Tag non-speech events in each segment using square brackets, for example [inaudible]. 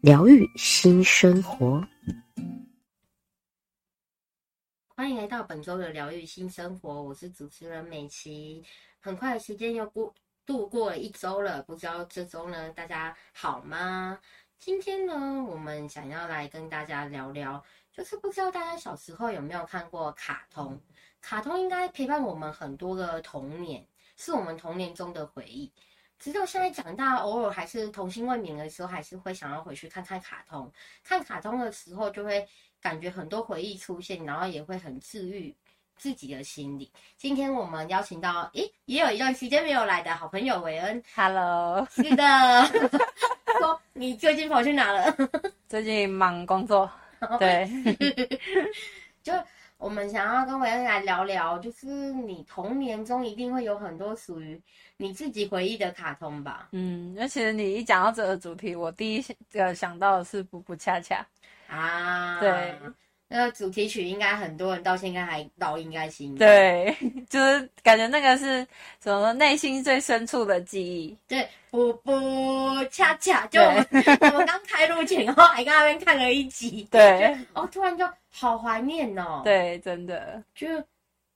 疗愈新生活，欢迎来到本周的疗愈新生活，我是主持人美琪。很快的时间又过。度过了一周了，不知道这周呢，大家好吗？今天呢，我们想要来跟大家聊聊，就是不知道大家小时候有没有看过卡通？卡通应该陪伴我们很多个童年，是我们童年中的回忆。直到现在长大，偶尔还是童心未泯的时候，还是会想要回去看看卡通。看卡通的时候，就会感觉很多回忆出现，然后也会很治愈。自己的心理。今天我们邀请到，诶，也有一段时间没有来的好朋友维恩。Hello，是的。[laughs] 说你最近跑去哪了？[laughs] 最近忙工作。对。就 [laughs] 我们想要跟维恩来聊聊，就是你童年中一定会有很多属于你自己回忆的卡通吧？嗯，那其实你一讲到这个主题，我第一个想到的是《补补恰恰》啊。对。那个主题曲应该很多人到现在还烙应该心。对，[laughs] 就是感觉那个是什么内心最深处的记忆。对，不不恰恰，就我们我们刚开录前，然后还在那边看了一集。[laughs] 对，哦，突然就好怀念哦。对，真的。就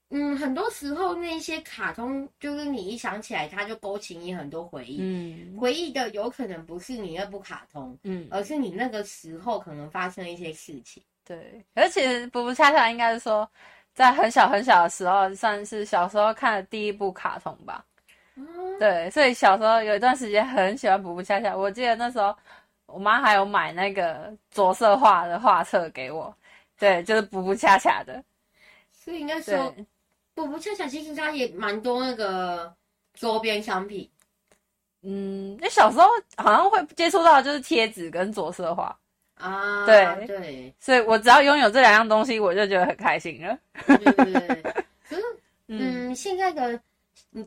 嗯，很多时候那些卡通，就是你一想起来，它就勾起你很多回忆。嗯，回忆的有可能不是你那部卡通，嗯，而是你那个时候可能发生一些事情。对，而且补补恰恰应该是说，在很小很小的时候，算是小时候看的第一部卡通吧。嗯、对，所以小时候有一段时间很喜欢补补恰恰。我记得那时候，我妈还有买那个着色画的画册给我。对，就是补补恰恰的。所以应该说，补补恰恰其实它也蛮多那个周边商品。嗯，那小时候好像会接触到就是贴纸跟着色画。啊，对对，所以我只要拥有这两样东西，我就觉得很开心了。对对对，[laughs] 可是，嗯，嗯现在的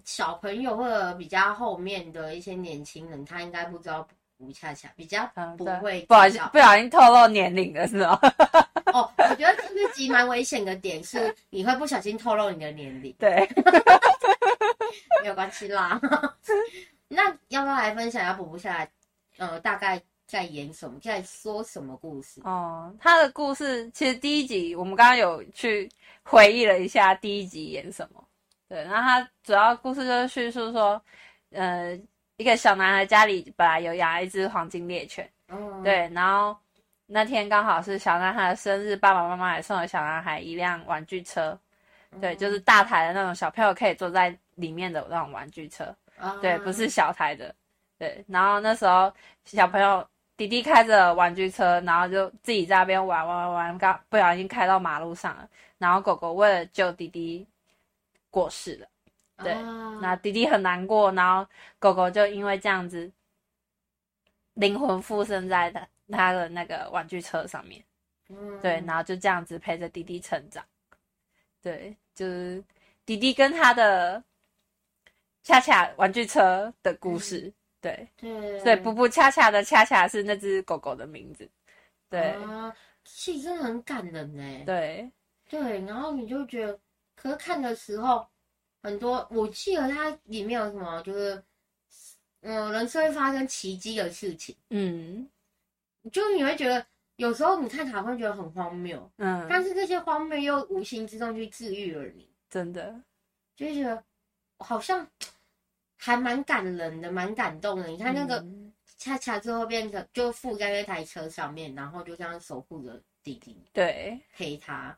小朋友或者比较后面的一些年轻人，他应该不知道补恰恰，比较不会、嗯。不好意思，不小心透露年龄了，是吗？[laughs] 哦，我觉得这是极蛮危险的点，是你会不小心透露你的年龄。[laughs] 对，没有关系啦。那要不要来分享一下补不下来？呃，大概。在演什么？在说什么故事？哦，他的故事其实第一集我们刚刚有去回忆了一下，第一集演什么？对，然后他主要故事就是叙述说，呃，一个小男孩家里本来有养一只黄金猎犬，嗯，对，然后那天刚好是小男孩的生日，爸爸妈妈也送了小男孩一辆玩具车，对，就是大台的那种小朋友可以坐在里面的那种玩具车，对，不是小台的，对，然后那时候小朋友。弟弟开着玩具车，然后就自己在那边玩玩玩玩，刚不小心开到马路上了。然后狗狗为了救弟弟过世了，对，啊、那弟弟很难过。然后狗狗就因为这样子，灵魂附身在他他的那个玩具车上面，嗯、对，然后就这样子陪着弟弟成长。对，就是弟弟跟他的恰恰玩具车的故事。嗯对，对，所以补补恰恰的恰恰是那只狗狗的名字。对，啊，其实真的很感人呢。对，对，然后你就觉得，可是看的时候，很多我记得它里面有什么，就是，嗯，人生会发生奇迹的事情。嗯，就你会觉得，有时候你看卡会觉得很荒谬，嗯，但是这些荒谬又无形之中去治愈了你，真的，就觉得好像。还蛮感人的，蛮感动的。你看那个恰恰最后变成就附在那台车上面，然后就这样守护着弟弟，对，陪他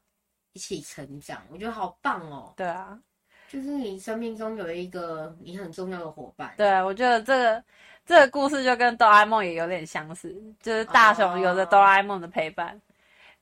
一起成长，我觉得好棒哦。对啊，就是你生命中有一个你很重要的伙伴。对啊，我觉得这个这个故事就跟哆啦 A 梦也有点相似，就是大雄有着哆啦 A 梦的陪伴。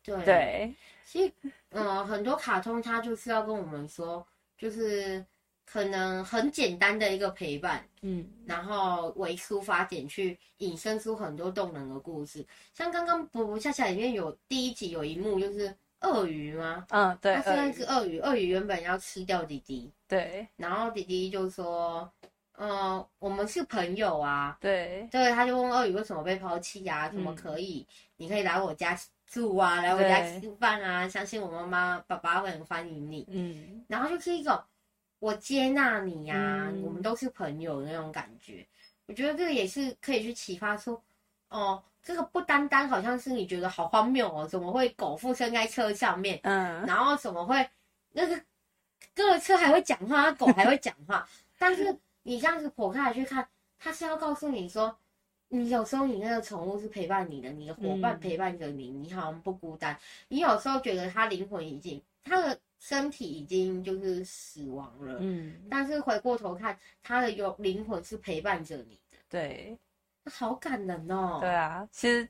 对对，其实嗯、呃，很多卡通它就是要跟我们说，就是。可能很简单的一个陪伴，嗯，然后为出发点去引申出很多动人的故事。像刚刚卜卜恰恰里面有第一集有一幕就是鳄鱼吗？嗯，对，它是那只鳄鱼，鳄鱼原本要吃掉弟弟，对，然后弟弟就说，嗯、呃，我们是朋友啊，对，对，他就问鳄鱼为什么被抛弃啊？怎么可以？嗯、你可以来我家住啊，来我家吃饭啊，相信我妈妈爸爸会很欢迎你，嗯，然后就是一种。我接纳你呀、啊，嗯、我们都是朋友的那种感觉。我觉得这个也是可以去启发出，哦，这个不单单好像是你觉得好荒谬哦，怎么会狗附身在车上面？嗯，然后怎么会那个个车还会讲话，狗还会讲话？但是你这样子剖开来去看，它是要告诉你说，你有时候你那个宠物是陪伴你的，你的伙伴陪伴着你，嗯、你好像不孤单。你有时候觉得它灵魂已经它的。身体已经就是死亡了，嗯，但是回过头看，他的有灵魂是陪伴着你的，对，好感人哦。对啊，其实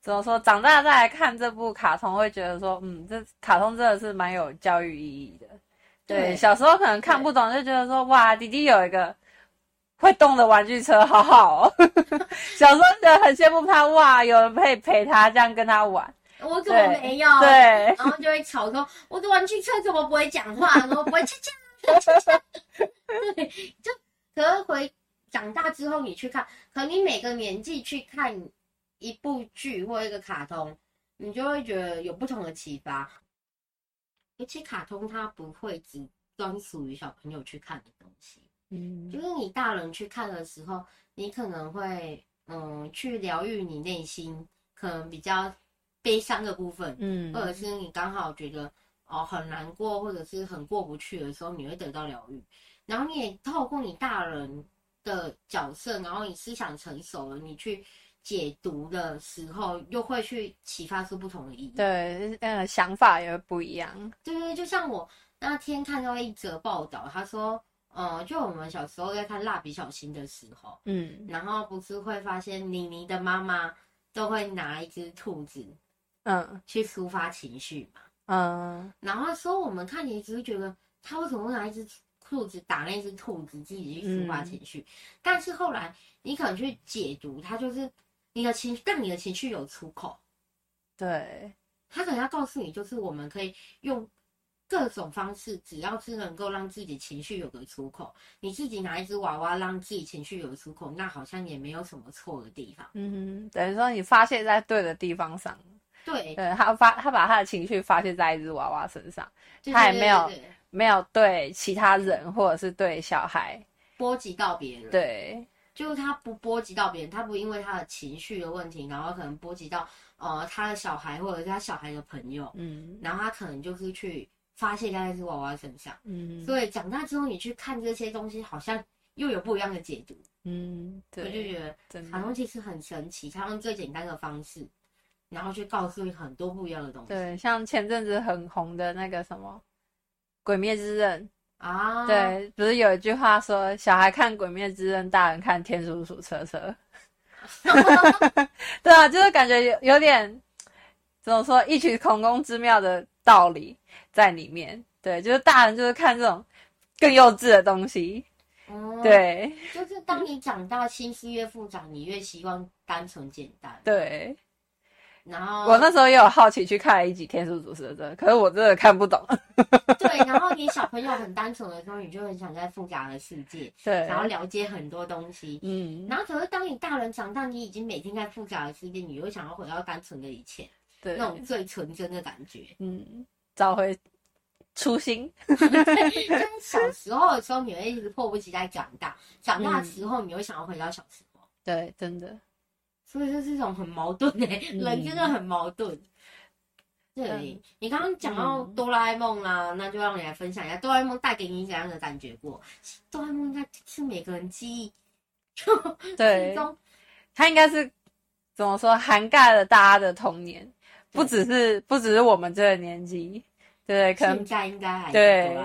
怎么说，长大再来看这部卡通，会觉得说，嗯，这卡通真的是蛮有教育意义的。对，对小时候可能看不懂，就觉得说，哇，弟弟有一个会动的玩具车，好好哦。[laughs] 小时候觉得很羡慕他，哇，有人可以陪他这样跟他玩。我怎么没有？对，然后就会吵说，我的玩具车怎么不会讲话？[laughs] 然后不会叽叽叽叽？对，就可能回长大之后你去看，可能你每个年纪去看一部剧或一个卡通，你就会觉得有不同的启发。而且卡通它不会只专属于小朋友去看的东西，嗯，就是你大人去看的时候，你可能会嗯去疗愈你内心可能比较。悲伤的部分，嗯，或者是你刚好觉得哦很难过，或者是很过不去的时候，你会得到疗愈。然后你也透过你大人的角色，然后你思想成熟了，你去解读的时候，又会去启发出不同的意义。对，呃，想法也会不一样。对对，就像我那天看到一则报道，他说，呃，就我们小时候在看蜡笔小新的时候，嗯，然后不是会发现妮妮的妈妈都会拿一只兔子。嗯，去抒发情绪嘛。嗯，然后说我们看你只是觉得他为什么会拿一只兔子打那只兔子，自己去抒发情绪。嗯、但是后来你可能去解读，他就是你的情绪，让你的情绪有出口。对，他可能要告诉你，就是我们可以用各种方式，只要是能够让自己情绪有个出口。你自己拿一只娃娃让自己情绪有出口，那好像也没有什么错的地方。嗯哼，等于说你发泄在对的地方上。对，对他发，他把他的情绪发泄在一只娃娃身上，他也没有没有对其他人或者是对小孩波及到别人。对，就是他不波及到别人，他不因为他的情绪的问题，然后可能波及到呃他的小孩或者是他小孩的朋友，嗯，然后他可能就是去发泄在那只娃娃身上，嗯，所以长大之后你去看这些东西，好像又有不一样的解读，嗯，对，我就觉得卡通其实很神奇，他用最简单的方式。然后去告诉你很多不一样的东西。对，像前阵子很红的那个什么《鬼灭之刃》啊，对，不是有一句话说，小孩看《鬼灭之刃》，大人看《天竺鼠车车》。[laughs] [laughs] 对啊，就是感觉有有点怎么说异曲同工之妙的道理在里面。对，就是大人就是看这种更幼稚的东西。嗯，对，就是当你长大，心思越复杂，你越希望单纯简单。对。然后我那时候也有好奇去看了一集《天竺鼠车车》，可是我真的看不懂。[laughs] 对，然后 [laughs] 你小朋友很单纯的时候，你就很想在复杂的世界，对，然后了解很多东西。嗯，然后可是当你大人长大，你已经每天在复杂的世界，你又想要回到单纯的一切，对，那种最纯真的感觉。嗯，找回初心。[laughs] 对，就是小时候的时候，你会一直迫不及待长大；长大的时候，你又想要回到小时候。对，真的。所以这是一种很矛盾哎、[laughs] 欸，人真的很矛盾。嗯、对，你刚刚讲到哆啦 A 梦啦，嗯、那就让你来分享一下哆啦 A 梦带给你怎样的感觉过？哆啦 A 梦应该是每个人记忆，[laughs] 对，它应该是怎么说，涵盖了大家的童年，不只是不只是我们这个年纪，对，可能现在应该还对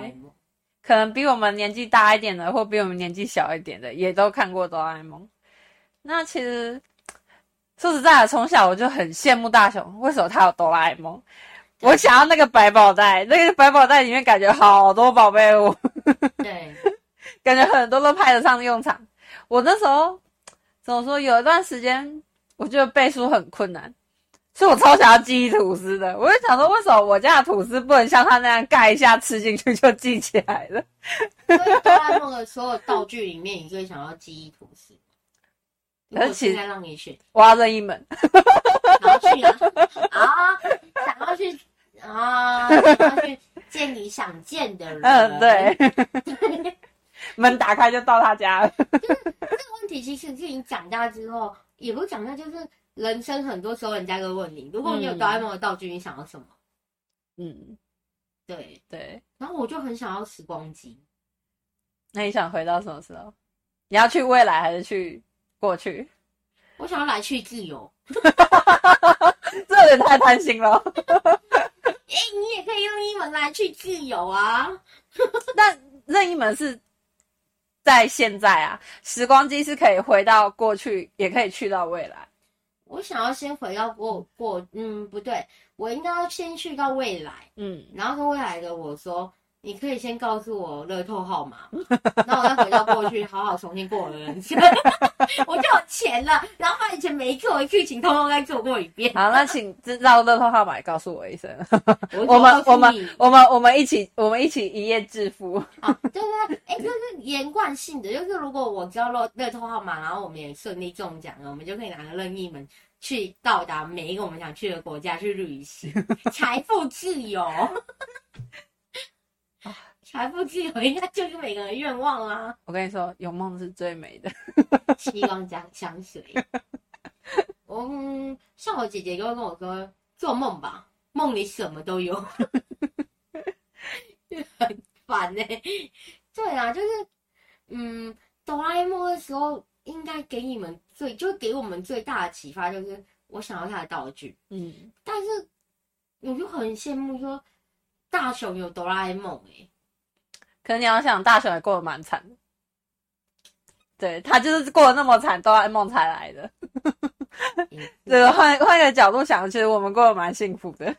可能比我们年纪大一点的，或比我们年纪小一点的，也都看过哆啦 A 梦。那其实。说实在的，从小我就很羡慕大雄，为什么他有哆啦 A 梦？我想要那个百宝袋，那个百宝袋里面感觉好多宝贝哦。对，[laughs] 感觉很多都派得上用场。我那时候怎么说？有一段时间，我觉得背书很困难，所以我超想要记忆吐司的。我就想说，为什么我家的吐司不能像他那样盖一下吃进去就记起来了？所以哆啦 A 梦的所有道具里面，你最想要记忆吐司？而且现在让你选，我要任意门，然后去哪？啊，想要去啊，想要去见你想见的人。嗯，对。[laughs] 门打开就到他家了。[laughs] 就是这个问题，其实是你长大之后，也不长大，就是人生很多时候人家都问你，如果你有哆啦 A 梦的道具，你想要什么？嗯，对对。然后我就很想要时光机。那你想回到什么时候？你要去未来还是去？过去，我想要来去自由，[laughs] 这有点太贪心了。哎、欸，你也可以用一门来去自由啊。[laughs] 那任意门是在现在啊，时光机是可以回到过去，也可以去到未来。我想要先回到过过，嗯，不对，我应该要先去到未来，嗯，然后跟未来的我说。你可以先告诉我乐透号码，[laughs] 然后我再回到过去，好好重新过我的人生，[laughs] 我就有钱了。然后把以前每一刻的剧情通通再做过一遍。好，那请知道乐透号码，告诉我一声。[laughs] 我们我们我们我们一起我们一起一夜致富。啊，对对对，哎、欸，这是连贯性的，就是如果我知道乐乐透号码，然后我们也顺利中奖了，我们就可以拿着任意门去到达每一个我们想去的国家去旅行，财富自由。财富自由应该就是每个人愿望啊！我跟你说，有梦是最美的，希望将相随。嗯，像我姐姐就会跟我说，做梦吧，梦里什么都有，[laughs] 很烦呢、欸。对啊，就是嗯，哆啦 A 梦的时候，应该给你们最，就给我们最大的启发，就是我想要他的道具。嗯，但是我就很羡慕说，大雄有哆啦 A 梦哎。可是你要想，大雄也过得蛮惨的，对，他就是过得那么惨，哆啦 A 梦才来的。[laughs] 对，换换一个角度想，其实我们过得蛮幸福的，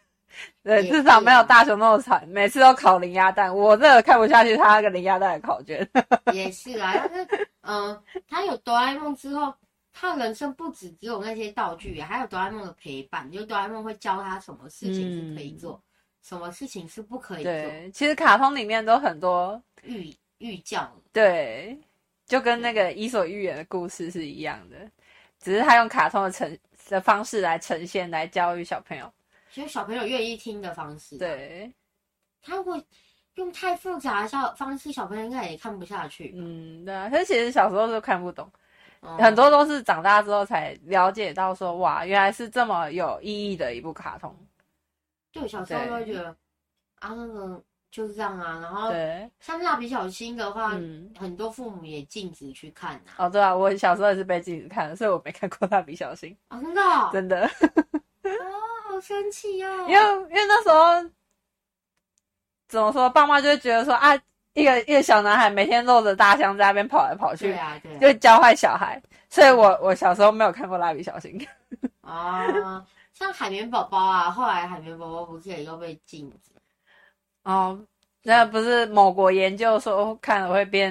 对，至少没有大雄那么惨，每次都考零鸭蛋，我真的看不下去他那个零鸭蛋的考卷。也是啊，但是嗯、呃，他有哆啦 A 梦之后，他的人生不止只有那些道具，还有哆啦 A 梦的陪伴，就哆啦 A 梦会教他什么事情是可以做。嗯什么事情是不可以做？对，其实卡通里面都很多寓寓教，对，就跟那个《伊索寓言》的故事是一样的，只是他用卡通的呈的方式来呈现，来教育小朋友，其实小朋友愿意听的方式。对，他如果用太复杂的小方式，小朋友应该也看不下去。嗯，对啊，他其实小时候都看不懂，嗯，很多都是长大之后才了解到说，哇，原来是这么有意义的一部卡通。对，小时候都会觉得啊，那个就是这样啊。然后，像蜡笔小新的话，嗯，很多父母也禁止去看啊。哦，对啊，我小时候也是被禁止看的，所以我没看过蜡笔小新。啊，真的哦？[laughs] 真的。哦，好生气哦！[laughs] 因为因为那时候怎么说，爸妈就会觉得说啊，一个一个小男孩每天露着大象在那边跑来跑去，对啊，对啊，就教坏小孩。所以我我小时候没有看过蜡笔小新。啊。像海绵宝宝啊，后来海绵宝宝不是也又被禁止？哦，那不是某国研究说看了会变，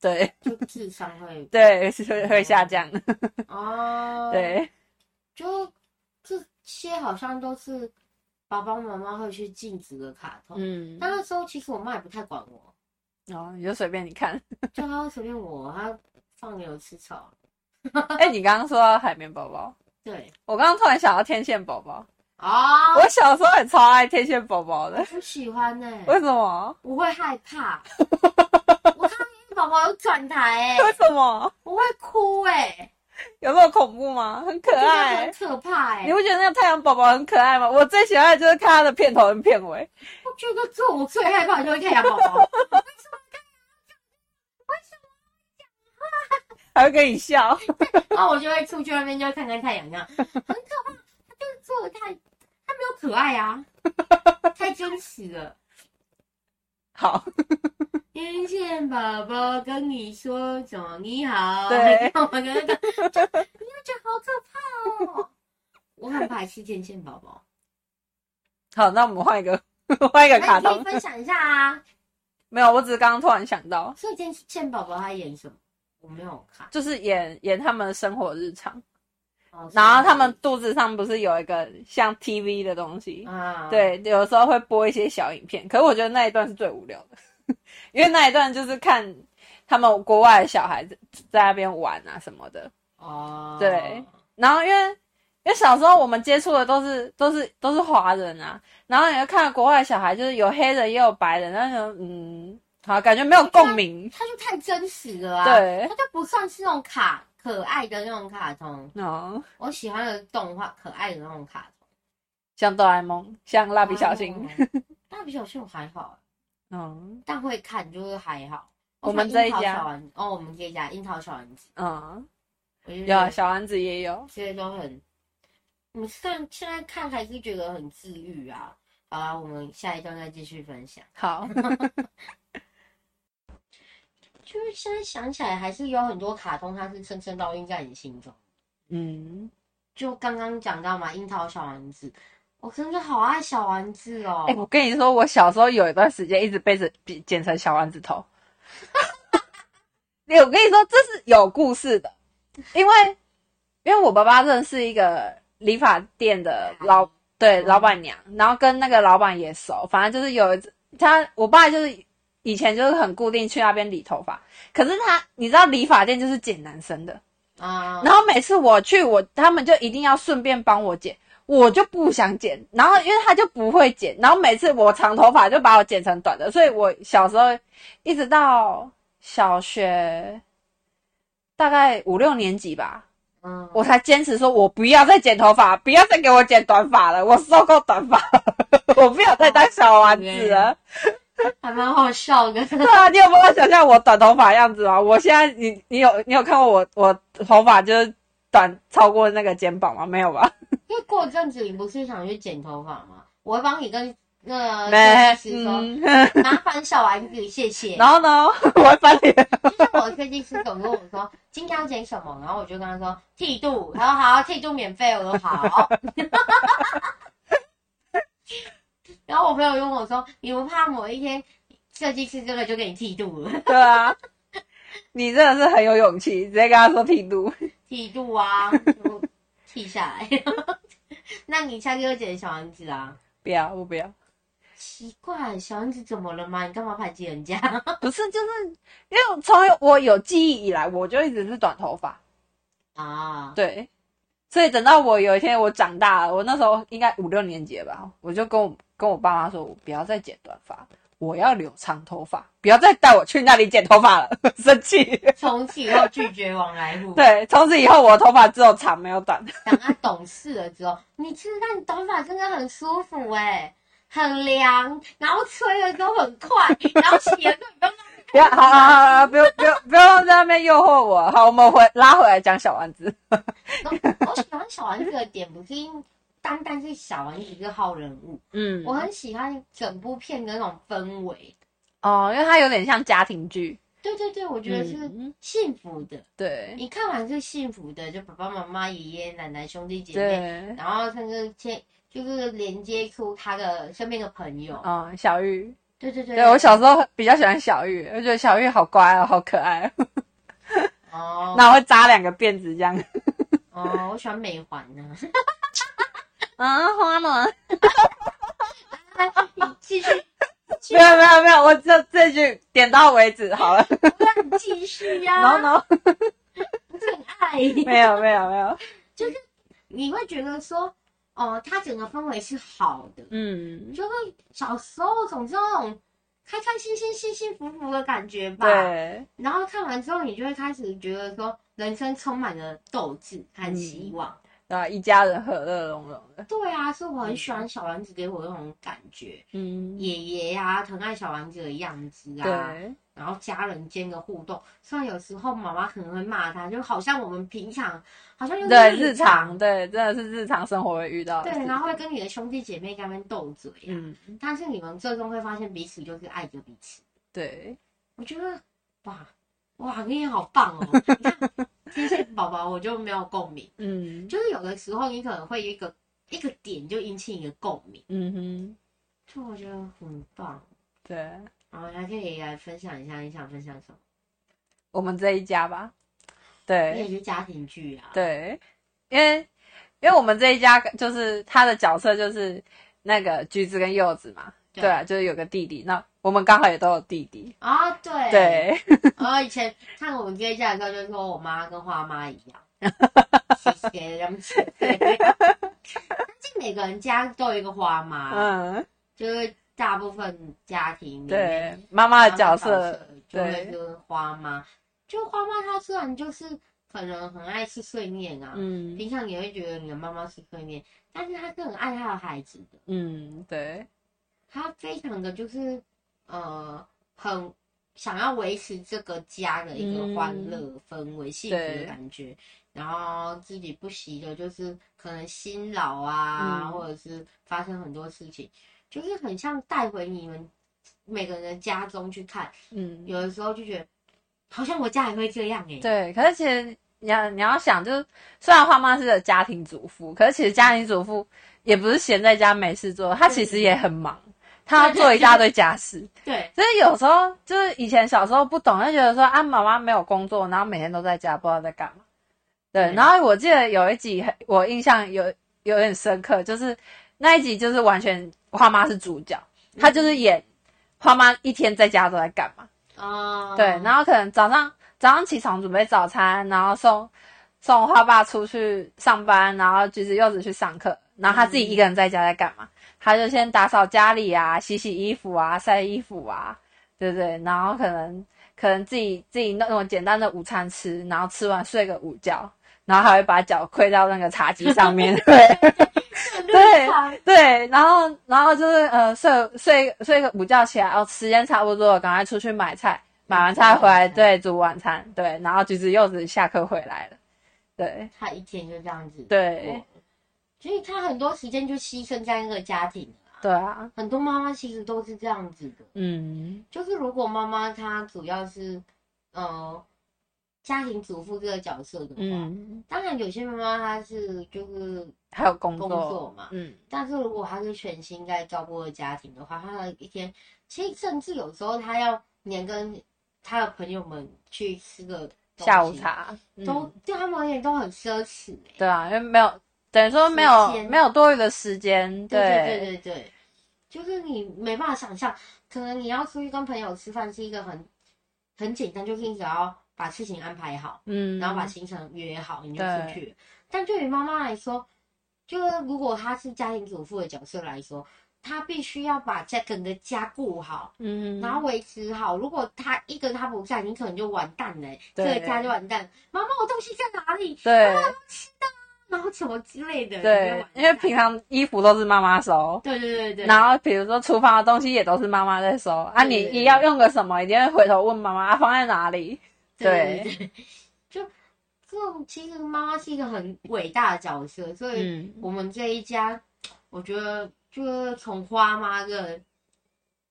对，就 [laughs] 智商会对会会下降。哦，对，就这些好像都是爸爸妈妈会去禁止的卡通。嗯，但那时候其实我妈也不太管我。哦，你就随便你看，就她随便我，她放牛吃草。哎、欸，你刚刚说海绵宝宝。对，我刚刚突然想到天线宝宝啊，我小时候也超爱天线宝宝的，我不喜欢呢、欸。为什么？我会害怕。[laughs] 我看天线宝宝有转台哎、欸，为什么？我会哭哎、欸，有那么恐怖吗？很可爱、欸，很可怕哎、欸。你不觉得那个太阳宝宝很可爱吗？我最喜欢的就是看它的片头跟片尾。我觉得这我最害怕的就是太阳宝宝。为什么？为什么？还会跟你笑，[laughs] 然后我就会出去外面，就会看看太阳，这样很可怕。他就是做的太，他没有可爱啊，[laughs] 太真实了。好，天线宝宝跟你说什么？你好，对，我跟那个，你会觉得好可怕哦。我很排斥天线宝宝。好，那我们换一个，[laughs] 换一个卡通，可以分享一下啊。没有，我只是刚刚突然想到，所以健健宝宝他演什么？我没有看，就是演演他们的生活日常，哦、然后他们肚子上不是有一个像 TV 的东西啊？对，有时候会播一些小影片，可是我觉得那一段是最无聊的，因为那一段就是看他们国外的小孩子在那边玩啊什么的。哦，对，然后因为因为小时候我们接触的都是都是都是华人啊。然后你就看国外小孩，就是有黑人也有白人，那种嗯，好感觉没有共鸣，它就太真实了啊，对，它就不算是那种卡可爱的那种卡通。哦。我喜欢的动画可爱的那种卡通，像哆啦 A 梦，像蜡笔小新，[laughs] 蜡笔小新我还好，嗯，但会看就是还好。我们这一家。哦，我们这一家樱桃小丸子，嗯，有小丸子也有，这些都很，你看现在看还是觉得很治愈啊。好啊，我们下一段再继续分享。好，[laughs] 就是现在想起来，还是有很多卡通，它是深深烙印在你心中。嗯，就刚刚讲到嘛，樱桃小丸子，我真的好爱小丸子哦。哎、欸，我跟你说，我小时候有一段时间一直被着剪成小丸子头。[laughs] 我跟你说，这是有故事的，因为因为我爸爸认识一个理发店的老。对，老板娘，然后跟那个老板也熟，反正就是有一次他，我爸就是以前就是很固定去那边理头发。可是他，你知道理发店就是剪男生的啊，然后每次我去，我他们就一定要顺便帮我剪，我就不想剪，然后因为他就不会剪，然后每次我长头发就把我剪成短的，所以我小时候一直到小学大概五六年级吧。嗯，我才坚持说，我不要再剪头发，不要再给我剪短发了，我受够短发了，[laughs] 我不要再当小丸子了，[laughs] 还蛮好笑的。[laughs] 对啊，你有办法想象我短头发样子吗？我现在，你你有你有看过我我头发就是短超过那个肩膀吗？没有吧？[laughs] 因为过阵子你不是想去剪头发吗？我会帮你跟。那个设计师说：“嗯、麻烦小丸子，谢谢。”然后呢，我会翻脸。就像我设计师总跟我说：“今天要剪什么？”然后我就跟他说：“剃度。”他说：“好，剃度免费。”我说：“好。”然后我朋友问我说：“你不怕某一天设计师真的就给你剃度了？” [laughs] 对啊，你真的是很有勇气，直接跟他说剃度。[laughs] 剃度啊，就剃下来。[laughs] 那你下次就剪小丸子啊？不要，我不要。奇怪，小丸子怎么了吗？你干嘛排挤人家？不是，就是因为从我有记忆以来，我就一直是短头发啊。对，所以等到我有一天我长大了，我那时候应该五六年级了吧，我就跟我跟我爸妈说，我不要再剪短发，我要留长头发，不要再带我去那里剪头发了，[laughs] 生气。从此以后拒绝往来户。[laughs] 对，从此以后我的头发只有长没有短。等他懂事了之后，你其实那你短发真的很舒服哎、欸。很凉，然后吹的时候很快，然后洗的时候不要，好好好好，不用不用不用在那边诱惑我。好，我们回拉回来讲小丸子。[laughs] 我喜欢小丸子的点不是因单单是小丸子一个好人物，嗯，我很喜欢整部片的那种氛围。哦，因为它有点像家庭剧。对对对，我觉得是幸福的。嗯、对，你看完是幸福的，就爸爸妈妈、爷爷奶奶、兄弟姐妹，然后甚至牵。就是连接出他的身边的朋友，嗯，小玉，对对对，对我小时候比较喜欢小玉，我觉得小玉好乖哦，好可爱哦，[laughs] 那我会扎两个辫子这样，哦，我喜欢美环呢，啊，花吗？[laughs] 你继续，没有没有没有，我就这句点到为止好了，那你继续呀，no no，真爱，没有没有没有，就是你会觉得说。哦，它整个氛围是好的，嗯，就是小时候总是那种开开心心、幸幸福福的感觉吧。对。然后看完之后，你就会开始觉得说，人生充满了斗志和希望，嗯、啊，一家人和乐融融的。对啊，所以我很喜欢小丸子给我那种感觉，嗯，爷爷呀，疼爱小丸子的样子啊。对。然后家人间的互动，虽然有时候妈妈可能会骂他，就好像我们平常好像就是对日常，对，真的是日常生活会遇到的。对，然后会跟你的兄弟姐妹在那边斗嘴，嗯，但是你们最终会发现彼此就是爱着彼此。对，我觉得哇哇，你也好棒哦！你看天线宝宝，我就没有共鸣，嗯，就是有的时候你可能会有一个一个点就引起你的共鸣，嗯哼，就我觉得很棒，对。然后还可以来分享一下，你想分享什么？我们这一家吧，对，也是家庭剧啊，对，因为因为我们这一家就是他的角色就是那个橘子跟柚子嘛，对，对啊，就是有个弟弟，那我们刚好也都有弟弟。啊，对。对，然 [laughs] 后以前看我们这一家的时候，就说我妈跟花妈一样，[laughs] 谢谢他们，但是每个人家都有一个花妈，嗯，就是大部分家庭里对妈妈的角色就会是花妈。就花妈她虽然就是可能很爱吃碎念啊，嗯，平常也会觉得你的妈妈是碎念，但是她是很爱她的孩子的，嗯，对，她非常的就是呃很想要维持这个家的一个欢乐氛围、嗯、幸福的感觉，然后自己不习的就是可能辛劳啊、嗯，或者是发生很多事情，就是很像带回你们每个人的家中去看，嗯，有的时候就觉得。好像我家也会这样哎、欸。对，可是其实你要你要想，就是虽然花妈是个家庭主妇，可是其实家庭主妇也不是闲在家没事做，她其实也很忙，她要做一大堆家事。[laughs] 对，所以有时候就是以前小时候不懂，就觉得说啊，妈妈没有工作，然后每天都在家，不知道在干嘛。对，然后我记得有一集我印象有有点深刻，就是那一集就是完全花妈是主角，她就是演花妈一天在家都在干嘛。哦、oh.，对，然后可能早上早上起床准备早餐，然后送送花爸出去上班，然后橘子柚子去上课，然后他自己一个人在家在干嘛？Mm -hmm. 他就先打扫家里啊，洗洗衣服啊，晒衣服啊，对不对？然后可能可能自己自己弄那种简单的午餐吃，然后吃完睡个午觉，然后还会把脚跪到那个茶几上面，[laughs] 对。[laughs] 对对，然后然后就是呃睡睡睡个午觉起来，哦，时间差不多了，赶快出去买菜，买完菜回来，对，煮晚餐，对，然后橘子柚子下课回来了，对，他一天就这样子，对，所以他很多时间就牺牲在那个家庭了，对啊，很多妈妈其实都是这样子的，嗯，就是如果妈妈她主要是呃。家庭主妇这个角色的话，嗯，当然有些妈妈她是就是还有工作。工作嘛，嗯，但是如果她是全心在照顾的家庭的话，她的一天其实甚至有时候她要连跟她的朋友们去吃个下午茶，都、嗯、对他们而言都很奢侈，对啊，因为没有等于说没有没有多余的时间，对对对对对，就是你没办法想象，可能你要出去跟朋友吃饭是一个很很简单，就是你只要。把事情安排好，嗯，然后把行程约好，你就出去。但对于妈妈来说，就是如果她是家庭主妇的角色来说，她必须要把家整个家顾好，嗯，然后维持好。如果她一个她不在，你可能就完蛋了，这个家就完蛋。妈妈，我东西在哪里？对，妈妈吃的，什么之类的。对，因为平常衣服都是妈妈收，对对对对。然后比如说厨房的东西也都是妈妈在收啊，你你要用个什么，一定会回头问妈妈，啊，放在哪里？对，对，对，就这种其实妈妈是一个很伟大的角色，所以我们这一家，我觉得就是从花妈的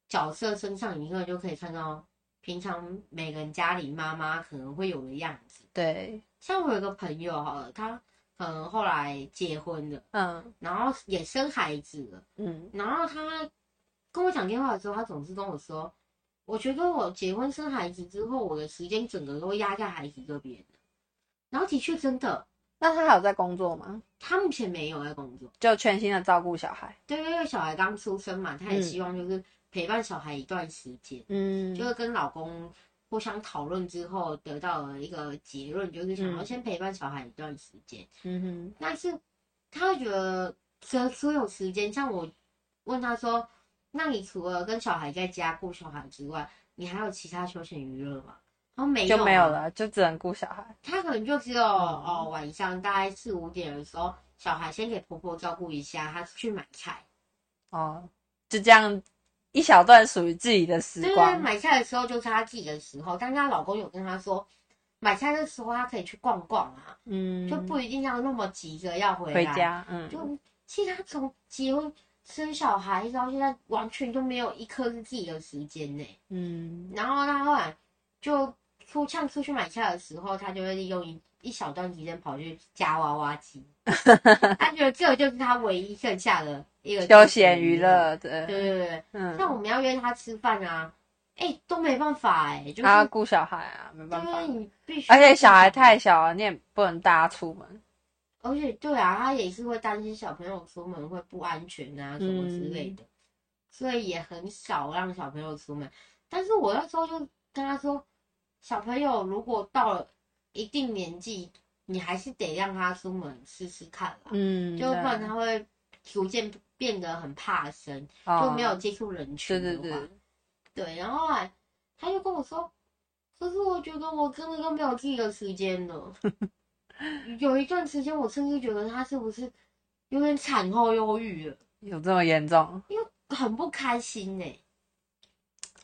角色身上，你可能就可以看到平常每个人家里妈妈可能会有的样子。对，像我有个朋友哈，他可能后来结婚了，嗯，然后也生孩子了，嗯，然后他跟我讲电话的时候，他总是跟我说。我觉得我结婚生孩子之后，我的时间整个都压在孩子这边。然后的确真的，那他还有在工作吗？他目前没有在工作，就全心的照顾小孩。对，因为小孩刚出生嘛，他也希望就是陪伴小孩一段时间。嗯，就是跟老公互相讨论之后，得到了一个结论，就是想要先陪伴小孩一段时间。嗯哼，但是他觉得这所有时间，像我问他说。那你除了跟小孩在家顾小孩之外，你还有其他休闲娱乐吗？然后没有，就没有了，就只能顾小孩。他可能就只有、嗯、哦，晚上大概四五点的时候，小孩先给婆婆照顾一下，他去买菜。哦，就这样一小段属于自己的时光。对，买菜的时候就是她自己的时候，但是她老公有跟她说，买菜的时候她可以去逛逛啊，嗯，就不一定要那么急着要回家，嗯，就其实她从结婚。生小孩到现在完全都没有一刻是自己的时间呢。嗯，然后她后来就出像出去买菜的时候，他就会利用一一小段时间跑去夹娃娃机。[laughs] 他觉得这就是他唯一剩下的一个休闲娱乐。对对对对，嗯，像我们要约他吃饭啊，哎，都没办法哎，就是他顾小孩啊，没办法。对，你必须，而且小孩太小了，你也不能带他出门。而且对啊，他也是会担心小朋友出门会不安全啊什么之类的，嗯、所以也很少让小朋友出门。但是我那时候就跟他说，小朋友如果到了一定年纪，你还是得让他出门试试看啦，嗯，就不然他会逐渐变得很怕生，哦、就没有接触人群的话。对对对。对，然后来他就跟我说：“可是我觉得我真的都没有自己的时间了。[laughs] 有一段时间，我甚至觉得他是不是有点产后忧郁了？有这么严重？因为很不开心呢。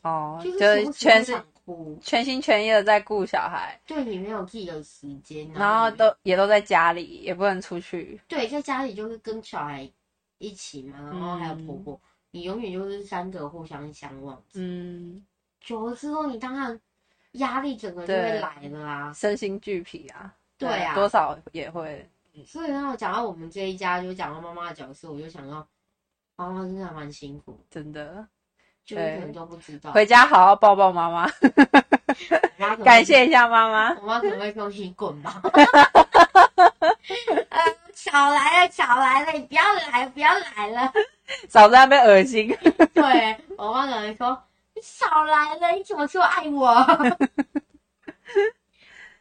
哦，就是全身哭，全心全意的在顾小孩。对，你没有自己的时间，然后都也都在家里，也不能出去。对，在家里就是跟小孩一起嘛，然后还有婆婆。嗯你永远就是三个互相相望，嗯，久了之后，你当然压力整个就会来了啊，身心俱疲啊，对啊，多少也会。所以让我讲到我们这一家，就讲到妈妈的角色，我就想到妈妈真的还蛮辛苦，真的，就是可能都不知道。回家好好抱抱妈妈，[laughs] 感谢一下妈妈。我妈可能会说你滚吧。[laughs] 巧来了，巧来了，你不要来，不要来了。嫂子还被恶心。[laughs] 对，我妈可能说：“你少来了，你怎么说爱我？”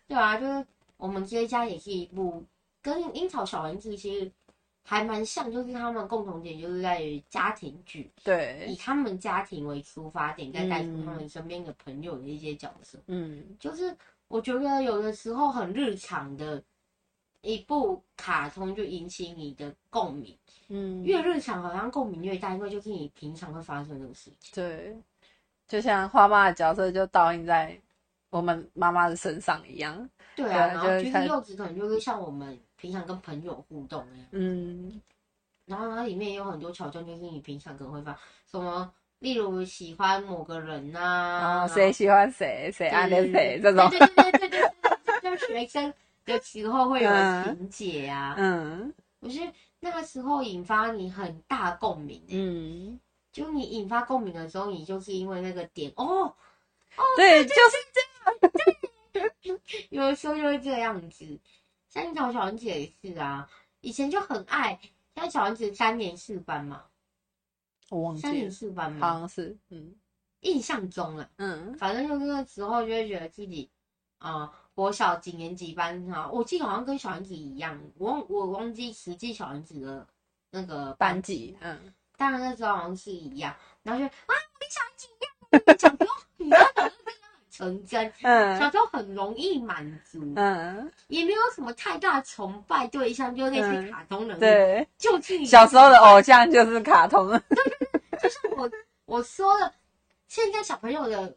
对啊，就是我们这一家也是一部跟《樱桃小丸子》其实还蛮像，就是他们共同点就是在于家庭剧，对，以他们家庭为出发点，再带出他们身边的朋友的一些角色。嗯，就是我觉得有的时候很日常的。一部卡通就引起你的共鸣，嗯，越日常好像共鸣越大，因为就是你平常会发生的事情。对，就像花妈的角色就倒映在我们妈妈的身上一样。对啊，对然后其实柚子可能就是像我们平常跟朋友互动那样。嗯，然后它里面也有很多桥段，就是你平常可能会发什么，例如喜欢某个人呐、啊，谁、哦、喜欢谁，谁暗恋谁这种。对对对对对对，就是学生。的时候会有情节啊，嗯，我觉得那个时候引发你很大共鸣，嗯，就你引发共鸣的时候，你就是因为那个点，哦，哦，对，就是这样，对，有的时候就会这样子。像樱桃小丸子也是啊，以前就很爱，像小丸子三年四班嘛，我忘记了，三年四班嘛，好像是，嗯，印象中了，嗯，反正就那个时候就会觉得自己啊。呃国小几年级班哈，我记得好像跟小丸子一样，我忘我忘记实际小丸子的那个班级，嗯，当然那时候好像是一样，然后就啊，我跟小丸子一样，小时候纯真，嗯，小时候很容易满足，嗯，也没有什么太大崇拜对象，就那些卡通人物，对，就是小时候的偶像就是卡通，对对对，就是我我说的，现在小朋友的。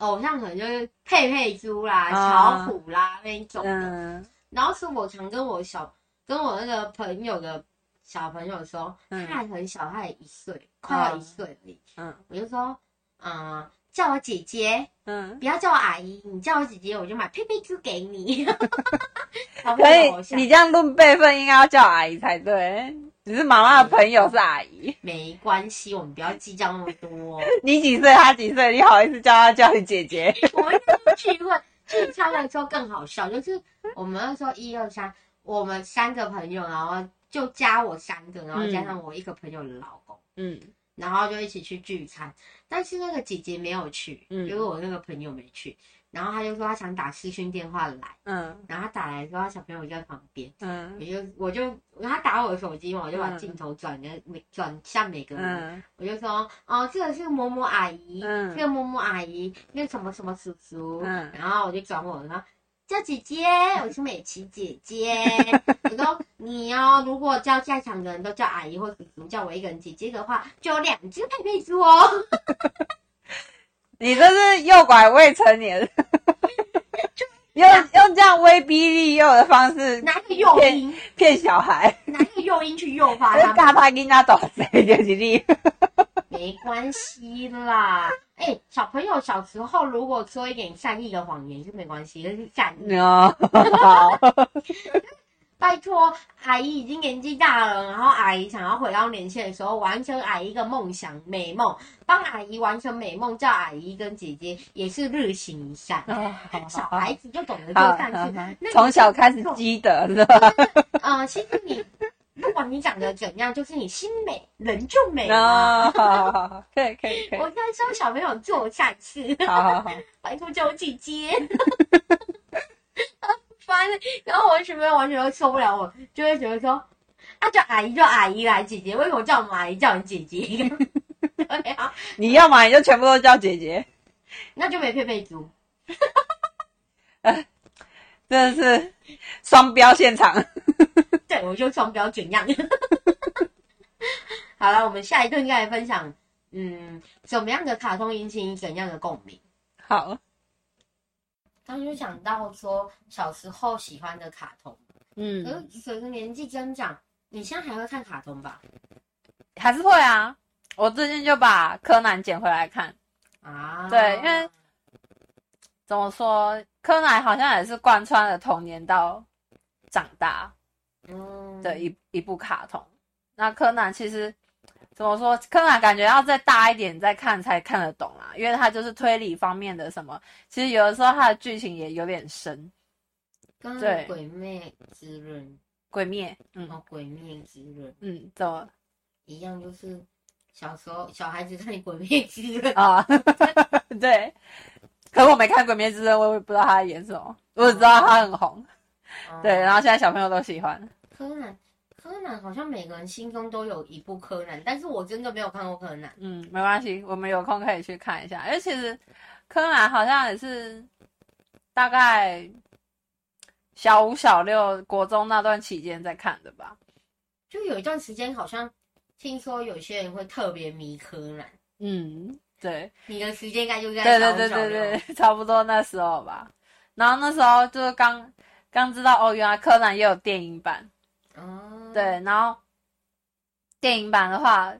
偶像可能就是佩佩猪啦、巧虎啦那一种的，嗯、然后是我常跟我小跟我那个朋友的小朋友说，嗯、他还很小，他也一岁，快要一岁而已。嗯，我就说，嗯，叫我姐姐，嗯，不要叫我阿姨，你叫我姐姐，我就买佩佩 Q 给你。[laughs] 可以，你这样论辈分，应该要叫阿姨才对。只是妈妈的朋友是阿姨，没关系，我们不要计较那么多。[laughs] 你几岁？他几岁？你好意思叫他叫你姐姐？我们聚会聚餐的时候更好笑，就是我们那时候一二三，我们三个朋友，然后就加我三个，然后加上我一个朋友的老公，嗯，然后就一起去聚餐。但是那个姐姐没有去，嗯，因为我那个朋友没去。然后他就说他想打视讯电话来，嗯，然后他打来的时候，他小朋友就在旁边，嗯，我就我就他打我的手机嘛，我就把镜头转的每转向每个人，嗯、我就说哦，这个是某某阿姨，嗯，这个某某阿姨，那个什么什么叔叔，嗯，然后我就转我，然后叫姐姐，[laughs] 我是美琪姐姐，我说你哦，如果叫在场的人都叫阿姨或什么，叫我一个人姐姐的话，就有两只佩佩猪哦。[laughs] 你这是诱拐未成年，[laughs] 用用这样威逼利诱的方式，拿个诱因？骗小孩，拿个诱因去诱发他，他他跟他走谁就是你，没关系啦。哎、欸，小朋友小时候如果说一点善意的谎言就没关系，那是善意。[laughs] 哦，好拜托，阿姨已经年纪大了，然后阿姨想要回到年轻的时候，完成阿姨一个梦想美梦，帮阿姨完成美梦，叫阿姨跟姐姐也是日行一善。哦、[laughs] 小孩子就懂得做善事，[laughs] 从小开始积德了。嗯？呃，其实你不管你长得怎样，就是你心美，人就美了。哦、[laughs] 可以可以可以。我在教小朋友做善事，好好好，拜托叫我姐姐。然后我女朋友完全都受不了我，就会觉得说，啊叫阿姨叫阿姨来，姐姐为什么叫我们阿姨叫你姐姐？[laughs] 对啊，你要嘛你就全部都叫姐姐，那就没配备猪。呃，[laughs] 真的是双标现场。对，我就双标怎样？[laughs] 好了，我们下一个应该来分享，嗯，怎么样的卡通引起你怎样的共鸣？好。刚刚就讲到说小时候喜欢的卡通，嗯，而随着年纪增长，你现在还会看卡通吧？还是会啊。我最近就把柯南捡回来看啊。对，因为怎么说，柯南好像也是贯穿了童年到长大，嗯，的一一部卡通。那柯南其实。怎么说？柯南感觉要再大一点再看才看得懂啊，因为它就是推理方面的什么。其实有的时候它的剧情也有点深。对，鬼灭之刃，鬼灭，嗯，哦，鬼灭之刃，嗯，怎么一样？就是小时候小孩子看鬼灭之刃啊，[laughs] 对。可是我没看鬼灭之刃，我也不知道他在演什么，我只知道他很红。哦、对，然后现在小朋友都喜欢柯南。柯南好像每个人心中都有一部柯南，但是我真的没有看过柯南。嗯，没关系，我们有空可以去看一下。而其实柯南好像也是大概小五、小六、国中那段期间在看的吧。就有一段时间，好像听说有些人会特别迷柯南。嗯，对。你的时间应该就在对对对对对，[laughs] 差不多那时候吧。然后那时候就是刚刚知道哦，原来柯南也有电影版。哦，对，然后电影版的话，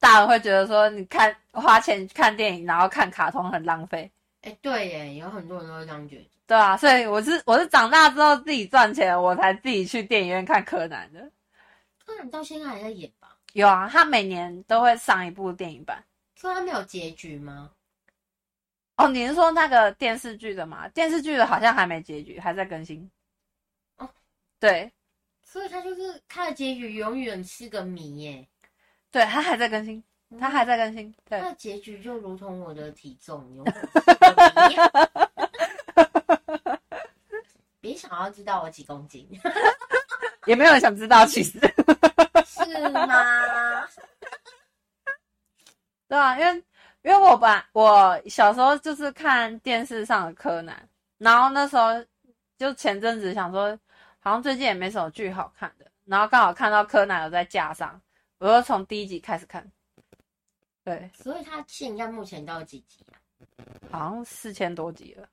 大人会觉得说，你看花钱看电影，然后看卡通很浪费。哎，对耶，有很多人都会这样觉得。对啊，所以我是我是长大之后自己赚钱，我才自己去电影院看柯南的。柯南到现在还在演吧？有啊，他每年都会上一部电影版。所以他没有结局吗？哦，你是说那个电视剧的吗？电视剧的好像还没结局，还在更新。哦，对。所以他就是他的结局永远是个谜耶，对，他还在更新，他还在更新，对，他的结局就如同我的体重，永远是个谜。[laughs] 别想要知道我几公斤，也没有人想知道，其实是吗？[laughs] 对啊，因为因为我把我小时候就是看电视上的柯南，然后那时候就前阵子想说。好像最近也没什么剧好看的，然后刚好看到柯南有在架上，我就从第一集开始看。对，所以他现在目前到几集啊？好像四千多集了。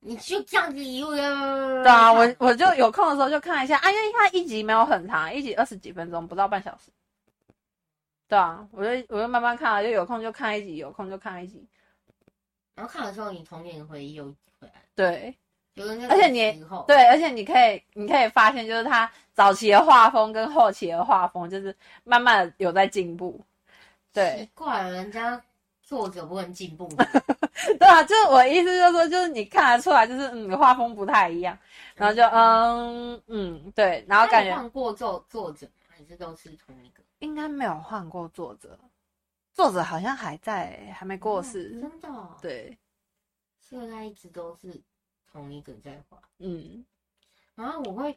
你就这样子一路的？对啊，我我就有空的时候就看一下，啊，因为他一集没有很长，一集二十几分钟，不到半小时。对啊，我就我就慢慢看，就有空就看一集，有空就看一集。然后看的时候，你童年的回忆又回来。对。而且你对，而且你可以，你可以发现，就是他早期的画风跟后期的画风，就是慢慢有在进步。对，奇怪了，人家作者不能进步。[laughs] 对啊，就是我意思，就是说，就是你看得出来，就是嗯，画风不太一样，然后就嗯嗯，对，然后感觉换过作作者还是都是同一个？应该没有换过作者，作者好像还在，还没过世。嗯、真的、哦？对，现在一直都是。同一个在画，嗯，然后我会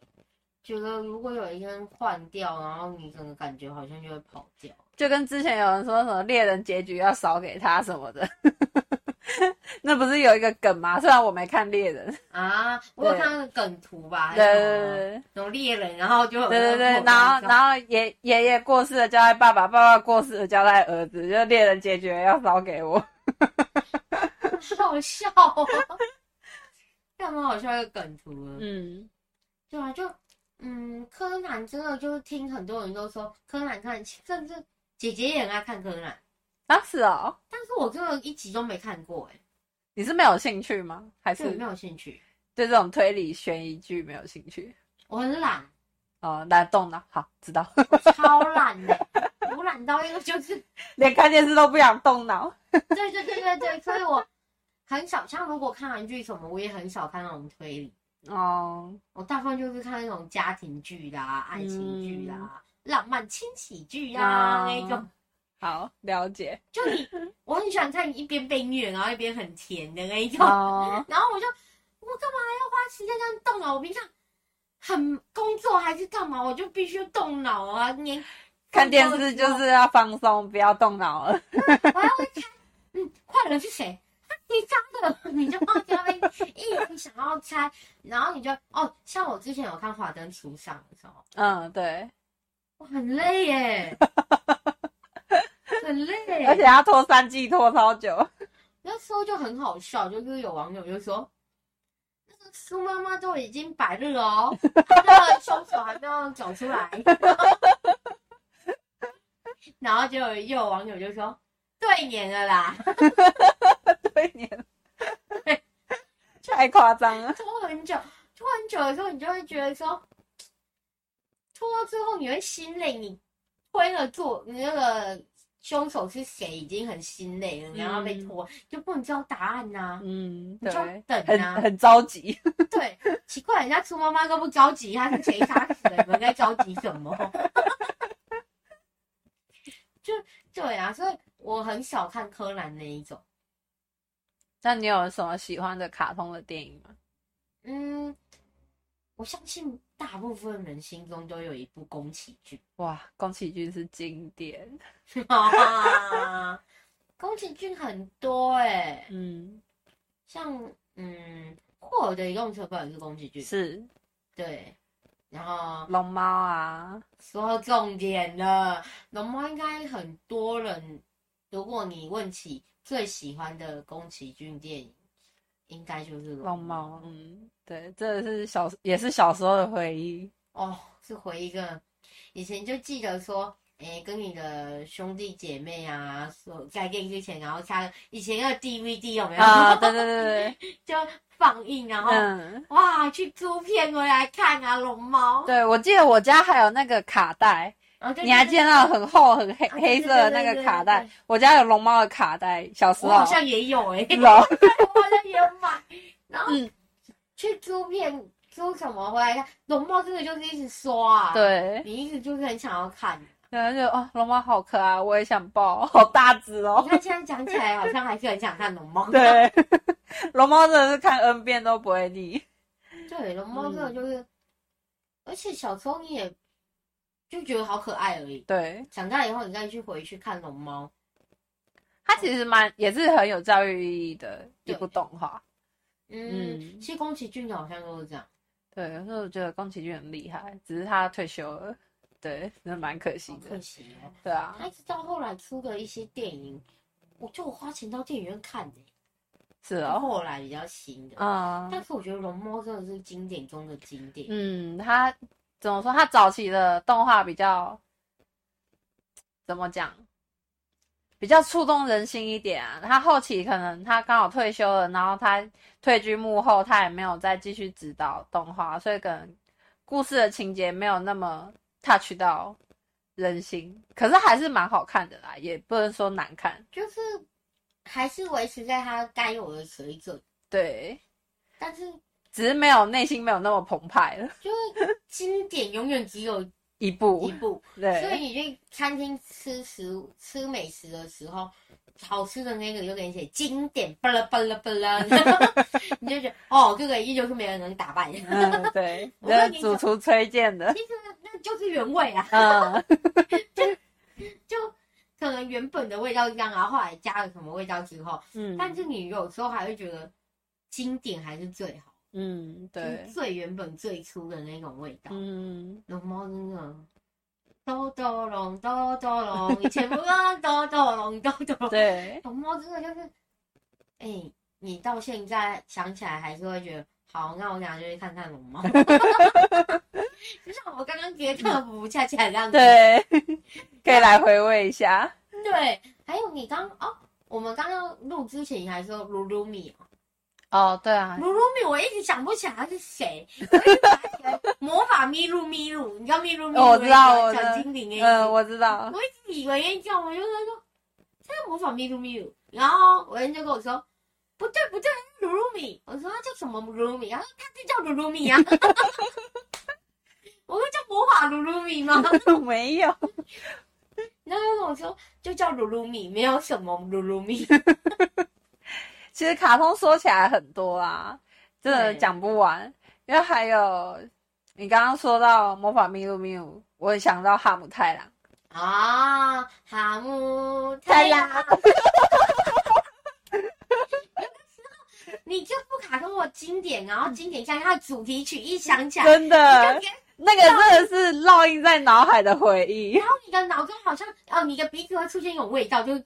觉得，如果有一天换掉，然后你整个感觉好像就会跑掉，就跟之前有人说什么猎人结局要烧给他什么的，[laughs] 那不是有一个梗吗？虽然我没看猎人。啊，我有看那个梗图吧，对对对，有猎人，然后就对对对，然后然后爷爷爷过世了交代爸爸，爸爸过世了交代儿子，就猎人结局要烧给我，[laughs] 好笑哦。干嘛好像一个梗图了？嗯，对啊，就嗯，柯南真的就听很多人都说柯南看，甚至姐姐也很爱看柯南。啊，是哦，但是我真的一集都没看过哎。你是没有兴趣吗？还是没有兴趣？对这种推理悬疑剧没有兴趣？我很懒。哦，懒动脑，好，知道。超懒的，我懒到一个就是 [laughs] 连看电视都不想动脑。对对对对对，所以我很少，像如果看韩剧什么，我也很少看那种推理。哦，我大部分就是看那种家庭剧啦、爱情剧啦、嗯、浪漫轻喜剧啊、哦、那种。好，了解。就你，[laughs] 我很喜欢看一边被虐，然后一边很甜的那一种。哦、然后我就，我干嘛要花时间这样动脑？我平常很工作还是干嘛，我就必须动脑啊！你看电视就是要放松，不要动脑了。我还会看，嗯，坏人是谁？你讲的，你就放在那边一直想要猜，然后你就哦，像我之前有看《华灯初上》的时候，嗯，对，我很累耶。很累，[laughs] 而且要拖三季拖超久。那时候就很好笑，就是有网友就说，那个苏妈妈都已经百日了哦，她的凶手还没有走出来。[laughs] 然后就又有网友就说，对年了啦，[laughs] 太夸张了。拖很久，拖很久的时候，你就会觉得说，拖到最后你会心累，你推了做你那个。凶手是谁？已经很心累了，然后被拖，嗯、就不能知道答案呐、啊。嗯，你就等啊，很很着急。对，奇怪，人家苏妈妈都不着急，他是谁杀死的？你们在着急什么？[laughs] 就对啊，所以我很少看柯南那一种。那你有什么喜欢的卡通的电影吗？嗯。我相信大部分人心中都有一部宫崎骏。哇，宫崎骏是经典。[laughs] 宫崎骏很多哎、欸，嗯，像嗯，霍尔的移动城堡也是宫崎骏。是，对。然后龙猫啊，说重点了，龙猫应该很多人，如果你问起最喜欢的宫崎骏电影。应该就是龙猫，嗯，对，这是小也是小时候的回忆哦，是回忆一个以前就记得说，哎，跟你的兄弟姐妹啊，说在电之前，然后看以前那个 DVD 有没有？啊，对对对对，[laughs] 就放映，然后、嗯、哇，去租片回来看啊，龙猫。对，我记得我家还有那个卡带。哦、你还见到很厚很黑、啊、黑色的那个卡带？我家有龙猫的卡带，小时候好像也有哎、[laughs] 好像也有买。然后、嗯、去租片租什么回来看？龙猫真的就是一直刷啊，对，你一直就是很想要看。对，就哦，龙猫好可爱，我也想抱，好大只哦。你看现在讲起来好像还是很想看龙猫。[laughs] 对，[laughs] 龙猫真的是看 N 遍都不会腻。对，龙猫真的就是、嗯，而且小时候你也。就觉得好可爱而已。对，长大以后你再去回去看龙猫，它其实蛮也是很有教育意义的一部动画。嗯，嗯，其实宫崎骏好像都是这样。对，所以我觉得宫崎骏很厉害，只是他退休了。对，真的蛮可惜的。可惜哦。对啊。他一直到后来出的一些电影，我就花钱到电影院看的。是哦。后来比较新的啊，但是我觉得龙猫真的是经典中的经典。嗯，他。怎么说？他早期的动画比较怎么讲？比较触动人心一点啊。他后期可能他刚好退休了，然后他退居幕后，他也没有再继续指导动画，所以可能故事的情节没有那么 touch 到人心。可是还是蛮好看的啦，也不能说难看，就是还是维持在他该有的水准。对，但是。只是没有内心没有那么澎湃了，[laughs] 就是经典永远只有一部一部，对。所以你去餐厅吃食吃美食的时候，好吃的那个就给你写经典，巴拉巴拉巴拉，你就觉得哦，这个依旧是没人能打败。嗯，对，那主厨推荐的，其实那就是原味啊。嗯，就就可能原本的味道是这样啊，后来加了什么味道之后，嗯，但是你有时候还会觉得经典还是最好。嗯，对，最原本最初的那种味道。嗯，龙猫真的，哆哆龙，哆哆龙，以前不是哆哆龙，哆哆龙。[laughs] 对，龙猫真的就是，哎、欸，你到现在想起来还是会觉得，好，那我俩就去看看龙猫。[laughs] 就像我刚刚觉得特服恰恰这样子。对，[laughs] 可以来回味一下。对，还有你刚哦，我们刚刚录之前你还说噜噜米哦，对啊，噜噜米，我一直想不起来他是谁。[laughs] 魔法咪噜咪噜，你知道咪噜咪噜？我知道，我小精灵嗯，我知道。我一直以为叫我就说说，这是魔法咪噜咪噜。然后我人就跟我说，不对不对，噜噜米。我说他叫什么噜噜米？他说他就叫噜噜米啊。[laughs] 我说叫魔法噜噜米吗？[laughs] 没有。然后他跟我说就叫噜噜米，没有什么噜噜米。其实卡通说起来很多啦，真的讲不完。因为还有你刚刚说到魔法咪路咪路，我想到哈姆太郎啊，哈姆太郎。[laughs] 你就不卡通我经典，然后经典像它的主题曲一响起来，真的，那个真的是烙印在脑海的回忆。然后你的脑中好像哦，你的鼻子会出现一种味道，就。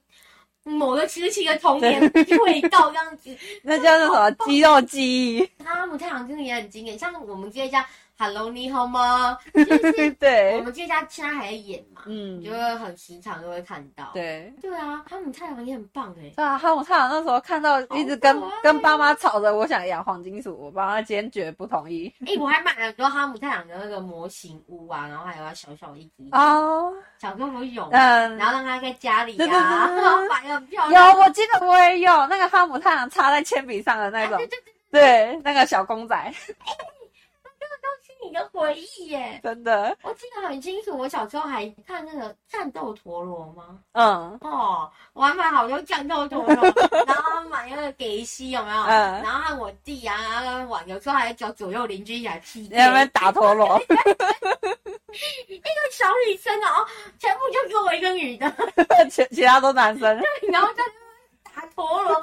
某个时期的童年味道这样子，[laughs] 那叫做什么肌肉记忆？哈姆太郎真的也很经典，像我们这一家。Hello，你好吗？就是 [laughs] 对，我们这家现在还在演嘛，嗯，就会很时常都会看到。对，对啊，哈姆太郎也很棒哎。对啊，哈姆太郎那时候看到一直跟跟爸妈吵着，我想养黄金鼠，我爸妈坚决不同意。哎，我还买了很多哈姆太郎的那个模型屋啊，然后还有他小小一只哦，小朋友有，嗯，然后让他在家里啊，然后摆的很漂亮。[laughs] 有，我记得我也有那个哈姆太郎插在铅笔上的那种，对对对，对，那个小公仔。[laughs] 你的回忆耶，真的，我记得很清楚。我小时候还看那个战斗陀螺吗？嗯，哦，我还买好多战斗陀螺，[laughs] 然后买那个给西有没有？嗯，然后和我弟啊，然后玩，有时候还叫左右邻居一起来踢，在那边打陀螺。[laughs] 一个小女生哦，全部就给我一个女的，[laughs] 其其他都男生。对，然后在打陀螺。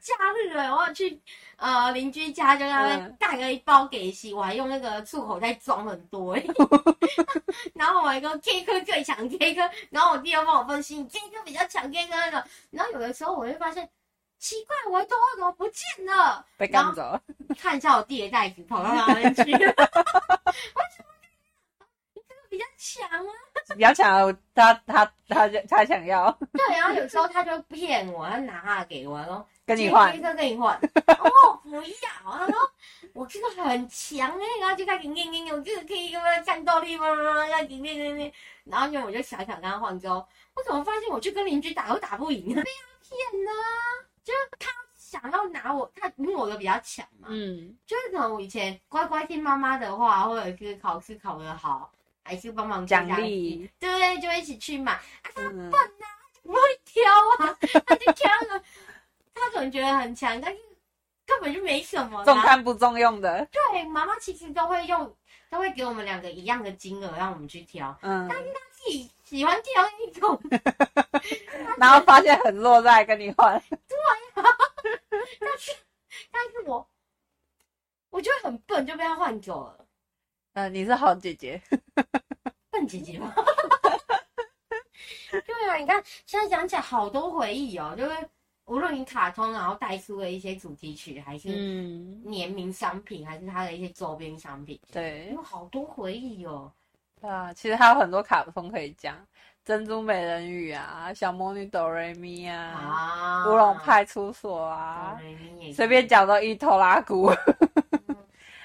假日了，我要去呃邻居家，就他们带了一包给洗，我还用那个漱口袋装很多欸。[laughs] 然后我还说 K 哥最强，K 哥，然后我弟又帮我分析，K 哥比较强，K 哥那个。然后有的时候我会发现奇怪，我的头发怎么不见了？被赶走。看一下我弟的袋子跑到哪里去了？为什么？较强啊！比较强，他他他他想要。对，然后有时候他就骗我，他拿他给我，然后。跟你换，这个跟你换，[laughs] 哦，不要，他说我这个很强哎，然后就开始念念念，我这个可以有没有战斗力吗？要念念念念，然后就我就想想跟他换之后，我怎么发现我去跟邻居打都打不赢？被他骗呢，就是他想要拿我，他因为我的比较强嘛，嗯，就是可能我以前乖乖听妈妈的话，或者是考试考得好，还是帮忙奖励，对？就一起去买，啊，他笨啊，不会挑啊，他就挑了。他总觉得很强，但是根本就没什么，重看不重用的。对，妈妈其实都会用，都会给我们两个一样的金额让我们去挑。嗯，但是他自己喜欢挑一种，[laughs] 然后发现很弱，再跟你换。对啊，[laughs] 但是但是我我觉得很笨，就被他换走了。嗯、呃，你是好姐姐，[laughs] 笨姐姐吗？[laughs] 对啊，你看现在讲起来好多回忆哦，就是。无论你卡通，然后带出的一些主题曲，还是联名商品，嗯、还是它的一些周边商品，对，有好多回忆哦。对啊，其实还有很多卡通可以讲，珍珠美人鱼啊，小魔女哆瑞咪啊，乌龙、啊、派出所啊，随便讲都一头拉库。[laughs]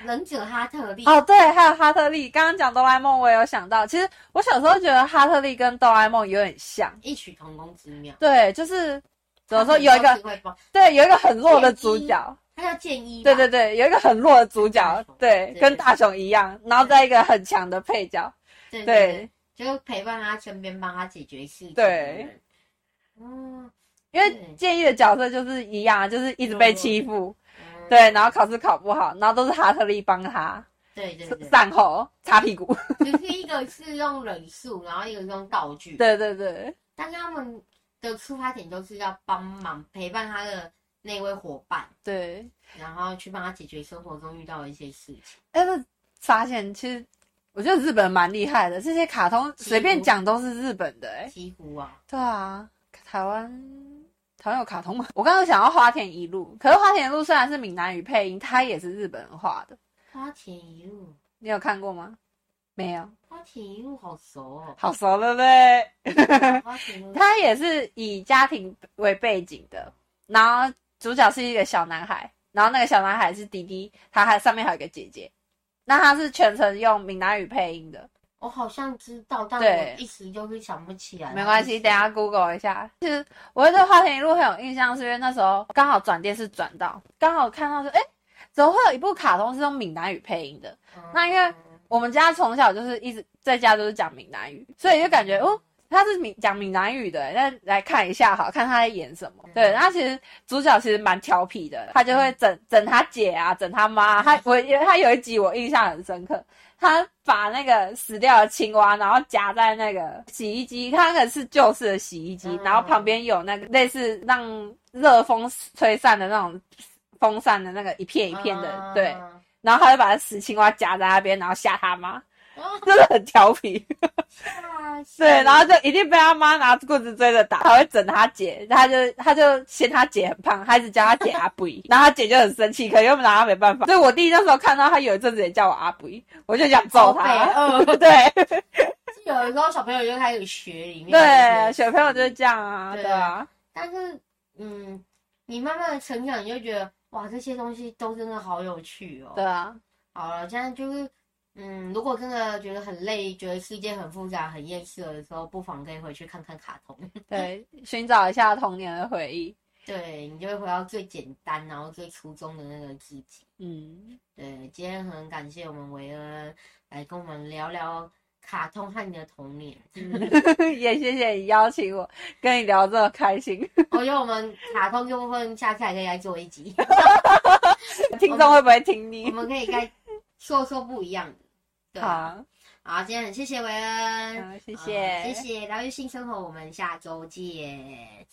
忍者哈特利哦，对，还有哈特利。刚刚讲哆啦 A 梦，我也有想到，其实我小时候觉得哈特利跟哆啦 A 梦有点像，异曲同工之妙。对，就是。怎么说？有一个对，有一个很弱的主角，他叫剑一。对对对，有一个很弱的主角，对，跟大雄一样，然后在一个很强的配角，对，就陪伴他身边，帮他解决事情。对，嗯，因为剑一的角色就是一样，就是一直被欺负，对，然后考试考不好，然后都是哈特利帮他，对对对，善后擦屁股。就是一个是用忍术，然后一个是用道具。对对对，但是他们。的出发点都是要帮忙陪伴他的那位伙伴，对，然后去帮他解决生活中遇到的一些事情。哎，那发现其实我觉得日本蛮厉害的，这些卡通随便讲都是日本的。哎，几乎啊，对啊，台湾台湾有卡通吗？[laughs] 我刚刚想要花田一路，可是花田一路虽然是闽南语配音，它也是日本人画的。花田一路，你有看过吗？没有。花田一路好熟哦，好熟了，对不对？他也是以家庭为背景的，然后主角是一个小男孩，然后那个小男孩是弟弟，他还上面还有一个姐姐，那他是全程用闽南语配音的。我好像知道，但我一时就是想不起来。没关系，等下 Google 一下。其实我对花田一路很有印象，是因为那时候刚好转电视转到，刚好看到说，哎，怎么会有一部卡通是用闽南语配音的？嗯、那因为我们家从小就是一直在家都是讲闽南语，所以就感觉哦。他是闽讲闽南语的，那来看一下，好看他在演什么。对，然后其实主角其实蛮调皮的，他就会整整他姐啊，整他妈。他我他有一集我印象很深刻，他把那个死掉的青蛙，然后夹在那个洗衣机，他那个是旧式的洗衣机，然后旁边有那个类似让热风吹散的那种风扇的那个一片一片的，对。然后他就把死青蛙夹在那边，然后吓他妈。真的很调皮，对，然后就一定被他妈拿棍子追着打，他会整他姐，他就他就嫌他姐很胖，他一直叫他姐阿布，[laughs] 然后他姐就很生气，可是又拿他没办法。所以我弟那时候看到他有一阵子也叫我阿布，我就想揍他。嗯，[laughs] 对。有的时候小朋友就开始学里面，对，小朋友就是这样啊，对啊。但是，嗯，你慢慢的成长，你就觉得哇，这些东西都真的好有趣哦。对啊。好了，现在就是。嗯，如果真的觉得很累，觉得世界很复杂、很厌世的时候，不妨可以回去看看卡通，[laughs] 对，寻找一下童年的回忆。对，你就会回到最简单，然后最初衷的那个自己。嗯，对，今天很感谢我们维恩来跟我们聊聊卡通和你的童年。嗯、[laughs] 也谢谢你邀请我跟你聊这么开心。我觉得我们卡通这部分下次还可以来做一集。[laughs] 听众会不会听你？我们可以该说说不一样的。好，好，今天很谢谢维恩，好，谢谢，谢谢。疗愈性生活，我们下周见。